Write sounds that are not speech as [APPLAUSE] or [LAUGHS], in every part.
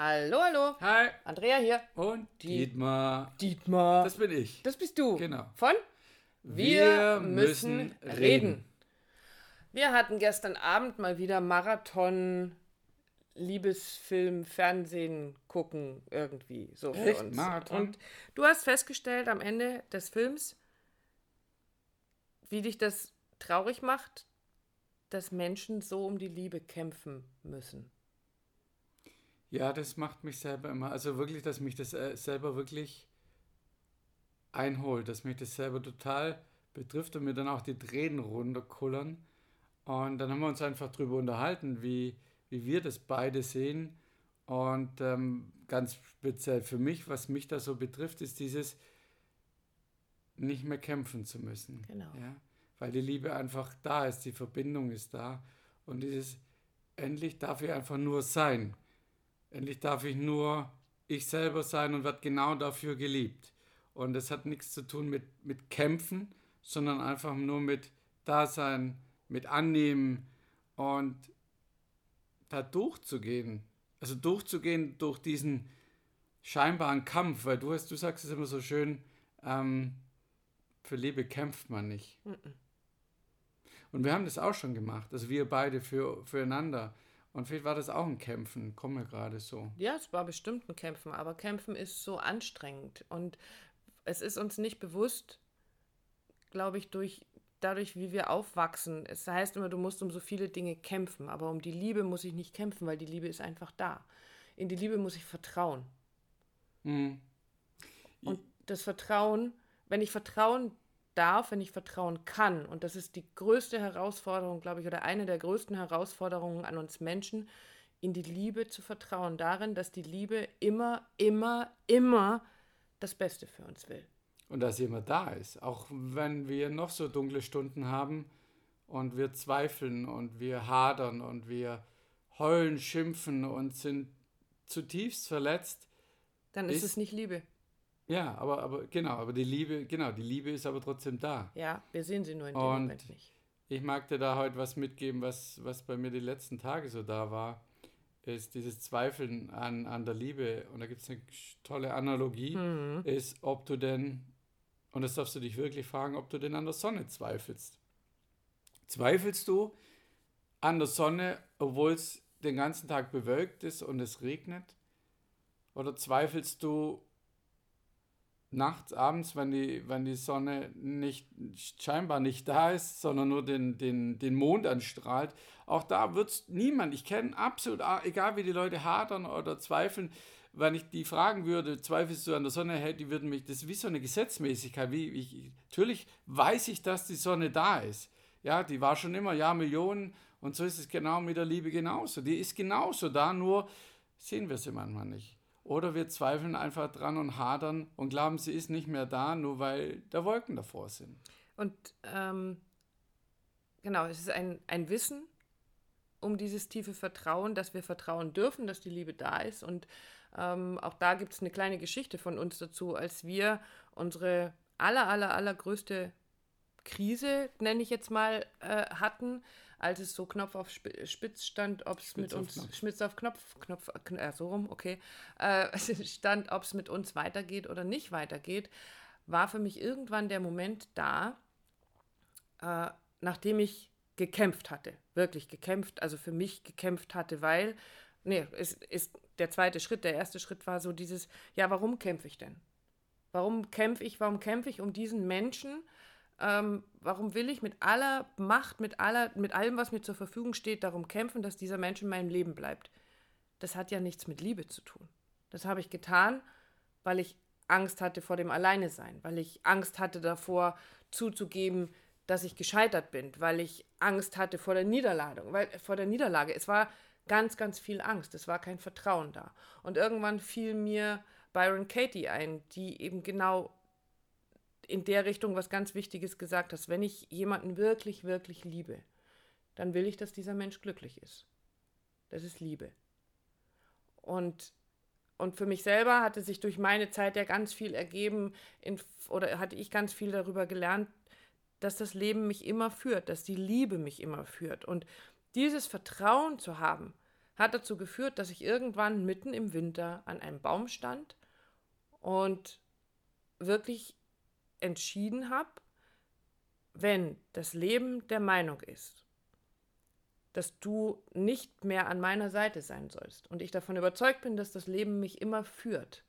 Hallo, hallo. Hi. Andrea hier. Und Dietmar. Dietmar. Das bin ich. Das bist du. Genau. Von? Wir müssen reden. Wir hatten gestern Abend mal wieder Marathon Liebesfilm, Fernsehen gucken irgendwie so für Echt? uns. Marathon? Und du hast festgestellt am Ende des Films, wie dich das traurig macht, dass Menschen so um die Liebe kämpfen müssen. Ja, das macht mich selber immer, also wirklich, dass mich das äh, selber wirklich einholt, dass mich das selber total betrifft und mir dann auch die Tränen runterkullern. Und dann haben wir uns einfach drüber unterhalten, wie, wie wir das beide sehen. Und ähm, ganz speziell für mich, was mich da so betrifft, ist dieses nicht mehr kämpfen zu müssen. Genau. Ja? Weil die Liebe einfach da ist, die Verbindung ist da. Und dieses endlich darf ich einfach nur sein. Endlich darf ich nur ich selber sein und werde genau dafür geliebt. Und das hat nichts zu tun mit, mit Kämpfen, sondern einfach nur mit Dasein, mit Annehmen und da durchzugehen. Also durchzugehen durch diesen scheinbaren Kampf, weil du hast, du sagst es immer so schön, ähm, für Liebe kämpft man nicht. Und wir haben das auch schon gemacht, also wir beide für, füreinander. Und vielleicht war das auch ein Kämpfen, kommen wir gerade so. Ja, es war bestimmt ein Kämpfen, aber Kämpfen ist so anstrengend und es ist uns nicht bewusst, glaube ich, durch dadurch, wie wir aufwachsen. Es heißt immer, du musst um so viele Dinge kämpfen, aber um die Liebe muss ich nicht kämpfen, weil die Liebe ist einfach da. In die Liebe muss ich vertrauen. Mhm. Und das Vertrauen, wenn ich vertrauen darf, wenn ich vertrauen kann, und das ist die größte Herausforderung, glaube ich, oder eine der größten Herausforderungen an uns Menschen, in die Liebe zu vertrauen, darin, dass die Liebe immer, immer, immer das Beste für uns will. Und dass jemand da ist, auch wenn wir noch so dunkle Stunden haben und wir zweifeln und wir hadern und wir heulen, schimpfen und sind zutiefst verletzt. Dann ist, Ist- es nicht Liebe. Ja, aber, aber genau, aber die Liebe, genau, die Liebe ist aber trotzdem da. Ja, wir sehen sie nur in dem Und- Moment nicht. Ich mag dir da heute was mitgeben, was, was bei mir die letzten Tage so da war, ist dieses Zweifeln an, an der Liebe. Und da gibt es eine tolle Analogie, Mhm. ist, ob du denn, und das darfst du dich wirklich fragen, ob du denn an der Sonne zweifelst. Zweifelst du an der Sonne, obwohl es den ganzen Tag bewölkt ist und es regnet? Oder zweifelst du nachts, abends, wenn die, wenn die Sonne nicht, scheinbar nicht da ist, sondern nur den, den, den Mond anstrahlt. Auch da wird es niemand, ich kenne absolut, a- egal wie die Leute hadern oder zweifeln, wenn ich die fragen würde, zweifelst du an der Sonne, hey, die würden mich, das ist wie so eine Gesetzmäßigkeit. Wie, ich, natürlich weiß ich, dass die Sonne da ist. Ja, die war schon immer, ja, Millionen. Und so ist es genau mit der Liebe genauso. Die ist genauso da, nur sehen wir sie manchmal nicht. Oder wir zweifeln einfach dran und hadern und glauben, sie ist nicht mehr da, nur weil da Wolken davor sind. Und ähm, genau, es ist ein, ein Wissen um dieses tiefe Vertrauen, dass wir vertrauen dürfen, dass die Liebe da ist. Und ähm, auch da gibt es eine kleine Geschichte von uns dazu, als wir unsere aller, aller, allergrößte Krise, nenne ich jetzt mal, äh, hatten, als es so Knopf auf Sp- Spitz stand, ob es mit uns, Knopf. Spitz auf Knopf, Knopf, äh, so rum, okay, äh, [LAUGHS] stand, ob es mit uns weitergeht oder nicht weitergeht, war für mich irgendwann der Moment da, äh, nachdem ich gekämpft hatte, wirklich gekämpft, also für mich gekämpft hatte, weil, nee, es ist der zweite Schritt, der erste Schritt war so dieses, ja, warum kämpfe ich denn? Warum kämpfe ich, warum kämpfe ich um diesen Menschen? Ähm, warum will ich mit aller Macht, mit aller, mit allem, was mir zur Verfügung steht, darum kämpfen, dass dieser Mensch in meinem Leben bleibt? Das hat ja nichts mit Liebe zu tun. Das habe ich getan, weil ich Angst hatte vor dem Alleinesein, weil ich Angst hatte davor zuzugeben, dass ich gescheitert bin, weil ich Angst hatte vor der Niederlage, weil vor der Niederlage. Es war ganz, ganz viel Angst. Es war kein Vertrauen da. Und irgendwann fiel mir Byron Katie ein, die eben genau in der Richtung was ganz Wichtiges gesagt hat. Wenn ich jemanden wirklich, wirklich liebe, dann will ich, dass dieser Mensch glücklich ist. Das ist Liebe. Und, und für mich selber hatte sich durch meine Zeit ja ganz viel ergeben, in, oder hatte ich ganz viel darüber gelernt, dass das Leben mich immer führt, dass die Liebe mich immer führt. Und dieses Vertrauen zu haben, hat dazu geführt, dass ich irgendwann mitten im Winter an einem Baum stand und wirklich entschieden habe, wenn das Leben der Meinung ist, dass du nicht mehr an meiner Seite sein sollst und ich davon überzeugt bin, dass das Leben mich immer führt,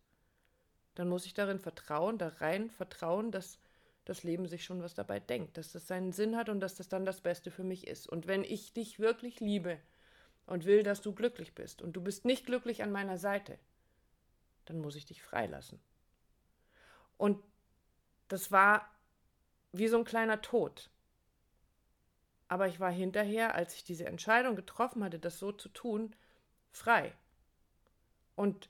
dann muss ich darin vertrauen, da rein vertrauen, dass das Leben sich schon was dabei denkt, dass das seinen Sinn hat und dass das dann das Beste für mich ist. Und wenn ich dich wirklich liebe und will, dass du glücklich bist und du bist nicht glücklich an meiner Seite, dann muss ich dich freilassen. Und das war wie so ein kleiner Tod. Aber ich war hinterher, als ich diese Entscheidung getroffen hatte, das so zu tun, frei. Und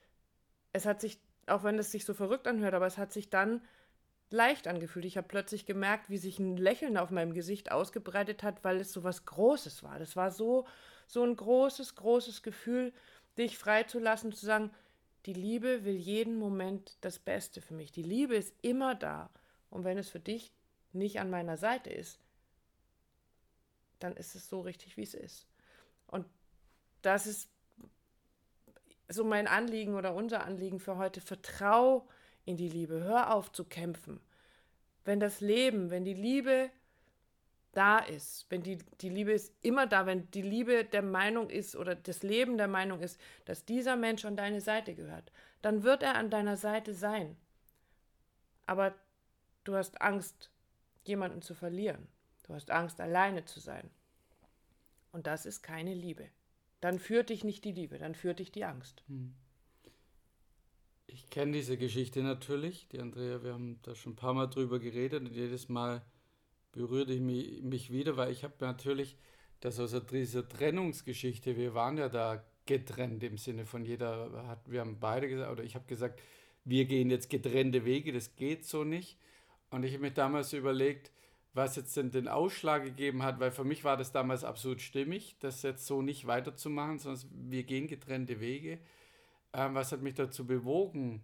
es hat sich, auch wenn es sich so verrückt anhört, aber es hat sich dann leicht angefühlt. Ich habe plötzlich gemerkt, wie sich ein Lächeln auf meinem Gesicht ausgebreitet hat, weil es so was Großes war. Das war so, so ein großes, großes Gefühl, dich freizulassen, zu sagen, die Liebe will jeden Moment das Beste für mich. Die Liebe ist immer da. Und wenn es für dich nicht an meiner Seite ist, dann ist es so richtig, wie es ist. Und das ist so mein Anliegen oder unser Anliegen für heute. Vertrau in die Liebe. Hör auf zu kämpfen. Wenn das Leben, wenn die Liebe da ist, wenn die, die Liebe ist immer da, wenn die Liebe der Meinung ist oder das Leben der Meinung ist, dass dieser Mensch an deine Seite gehört, dann wird er an deiner Seite sein. Aber du hast Angst, jemanden zu verlieren. Du hast Angst, alleine zu sein. Und das ist keine Liebe. Dann führt dich nicht die Liebe, dann führt dich die Angst. Hm. Ich kenne diese Geschichte natürlich. Die Andrea, wir haben da schon ein paar Mal drüber geredet und jedes Mal berührte ich mich, mich wieder, weil ich habe natürlich das aus dieser Trennungsgeschichte, wir waren ja da getrennt im Sinne von jeder hat, wir haben beide gesagt, oder ich habe gesagt, wir gehen jetzt getrennte Wege, das geht so nicht. Und ich habe mir damals überlegt, was jetzt denn den Ausschlag gegeben hat, weil für mich war das damals absolut stimmig, das jetzt so nicht weiterzumachen, sondern wir gehen getrennte Wege. Ähm, was hat mich dazu bewogen,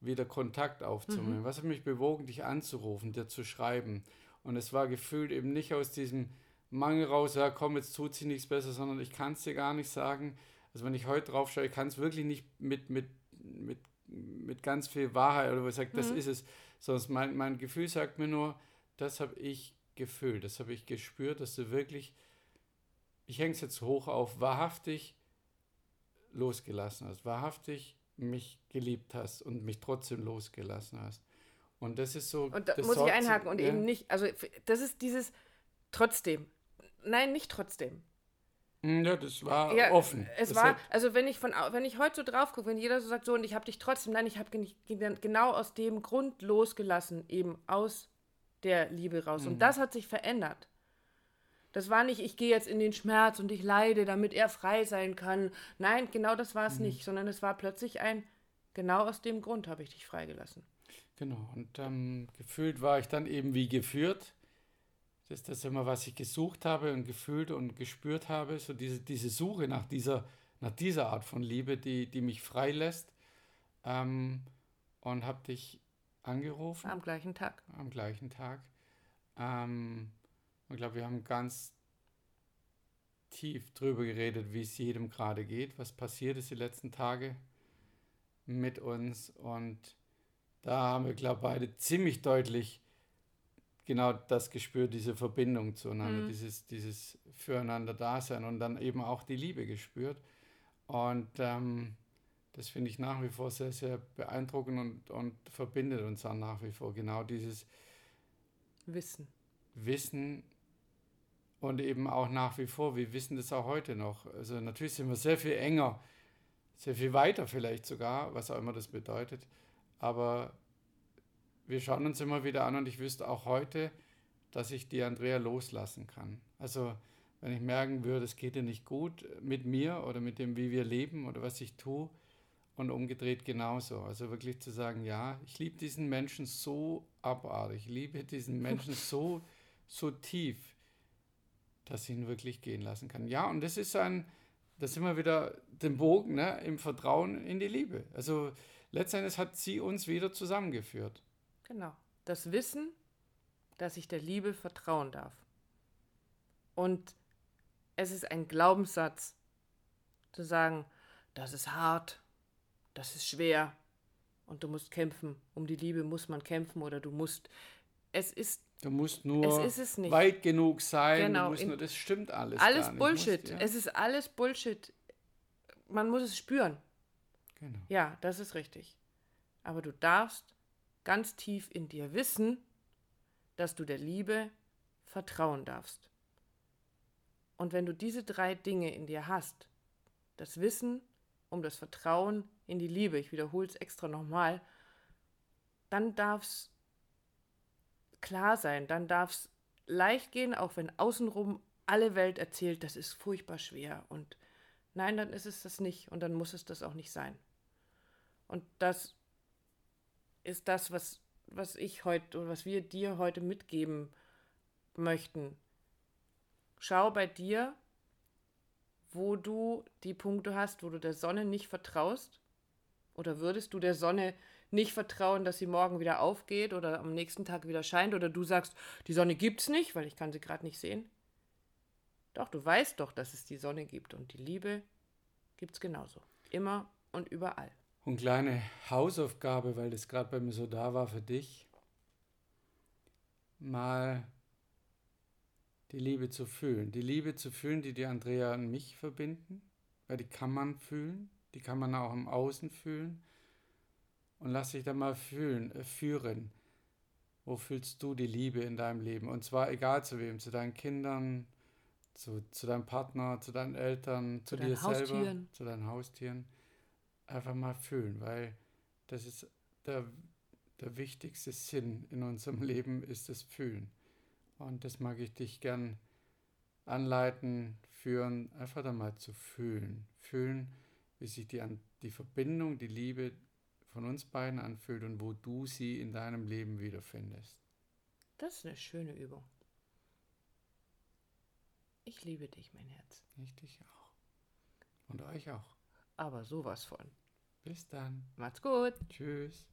wieder Kontakt aufzunehmen? Mhm. Was hat mich bewogen, dich anzurufen, dir zu schreiben? Und es war gefühlt eben nicht aus diesem Mangel raus, ja komm, jetzt tut sie nichts besser, sondern ich kann es dir gar nicht sagen. Also wenn ich heute drauf schaue, ich kann es wirklich nicht mit, mit, mit, mit ganz viel Wahrheit oder was sagt, mhm. das ist es, sondern mein, mein Gefühl sagt mir nur, das habe ich gefühlt, das habe ich gespürt, dass du wirklich, ich hänge es jetzt hoch auf, wahrhaftig losgelassen hast, wahrhaftig mich geliebt hast und mich trotzdem losgelassen hast. Und das ist so. Und da muss ich einhaken und ja. eben nicht, also das ist dieses trotzdem. Nein, nicht trotzdem. Hm, ja, das war ja, offen. Es das war, also wenn ich von, wenn ich heute so drauf gucke, wenn jeder so sagt, so und ich habe dich trotzdem, nein, ich habe genau aus dem Grund losgelassen, eben aus der Liebe raus. Mhm. Und das hat sich verändert. Das war nicht, ich gehe jetzt in den Schmerz und ich leide, damit er frei sein kann. Nein, genau das war es mhm. nicht, sondern es war plötzlich ein, genau aus dem Grund habe ich dich freigelassen. Genau, und ähm, gefühlt war ich dann eben wie geführt. Das ist das immer, was ich gesucht habe und gefühlt und gespürt habe. So diese, diese Suche nach dieser, nach dieser Art von Liebe, die, die mich freilässt. Ähm, und habe dich angerufen. Am gleichen Tag. Am gleichen Tag. Ähm, ich glaube, wir haben ganz tief drüber geredet, wie es jedem gerade geht, was passiert ist die letzten Tage mit uns. Und da haben wir, glaube ich, beide ziemlich deutlich genau das gespürt, diese Verbindung zueinander, mhm. dieses, dieses Füreinander-Dasein und dann eben auch die Liebe gespürt. Und ähm, das finde ich nach wie vor sehr, sehr beeindruckend und, und verbindet uns auch nach wie vor. Genau dieses Wissen. Wissen und eben auch nach wie vor, wir wissen das auch heute noch. Also natürlich sind wir sehr viel enger, sehr viel weiter vielleicht sogar, was auch immer das bedeutet. Aber wir schauen uns immer wieder an und ich wüsste auch heute, dass ich die Andrea loslassen kann. Also wenn ich merken würde, es geht dir nicht gut mit mir oder mit dem, wie wir leben oder was ich tue, und umgedreht genauso. Also wirklich zu sagen, ja, ich liebe diesen Menschen so abartig, ich liebe diesen Menschen [LAUGHS] so, so tief, dass ich ihn wirklich gehen lassen kann. Ja, und das ist ein, das ist immer wieder den Bogen ne, im Vertrauen in die Liebe. Also letztendlich hat sie uns wieder zusammengeführt. Genau. Das Wissen, dass ich der Liebe vertrauen darf. Und es ist ein Glaubenssatz, zu sagen, das ist hart, das ist schwer und du musst kämpfen. Um die Liebe muss man kämpfen oder du musst. Es ist. Du musst nur es ist es nicht. weit genug sein. Genau, Du musst in- nur, das stimmt alles. Alles. Bullshit. Musst, ja, Es ist alles Bullshit. Man muss es spüren. genau. Ja, das ist richtig. Aber du darfst ganz tief in dir wissen, dass du der Liebe vertrauen darfst. Und wenn du diese drei Dinge in dir hast, das Wissen um das Vertrauen in die Liebe, ich wiederhole es extra nochmal, dann darf es klar sein, dann darf es leicht gehen, auch wenn außenrum alle Welt erzählt, das ist furchtbar schwer. Und nein, dann ist es das nicht und dann muss es das auch nicht sein. Und das ist das, was, was ich heute oder was wir dir heute mitgeben möchten. Schau bei dir, wo du die Punkte hast, wo du der Sonne nicht vertraust. Oder würdest du der Sonne nicht vertrauen, dass sie morgen wieder aufgeht oder am nächsten Tag wieder scheint? Oder du sagst, die Sonne gibt's nicht, weil ich kann sie gerade nicht sehen? Doch, du weißt doch, dass es die Sonne gibt und die Liebe gibt's genauso. Immer und überall. Und kleine Hausaufgabe, weil das gerade bei mir so da war für dich, mal die Liebe zu fühlen. Die Liebe zu fühlen, die die Andrea und mich verbinden, weil die kann man fühlen, die kann man auch im Außen fühlen. Und lass dich da mal fühlen, äh, führen. Wo fühlst du die Liebe in deinem Leben? Und zwar egal zu wem, zu deinen Kindern, zu, zu deinem Partner, zu deinen Eltern, zu, Zu dir selber, zu deinen Haustieren. Einfach mal fühlen, weil das ist der, der wichtigste Sinn in unserem [LAUGHS] Leben, ist das Fühlen. Und das mag ich dich gern anleiten, führen, einfach da mal zu fühlen. Fühlen, wie sich die, an, die Verbindung, die Liebe von uns beiden anfühlt und wo du sie in deinem Leben wiederfindest. Das ist eine schöne Übung. Ich liebe dich, mein Herz. Ich dich auch. Und euch auch. Aber sowas von. Bis dann. Macht's gut. Tschüss.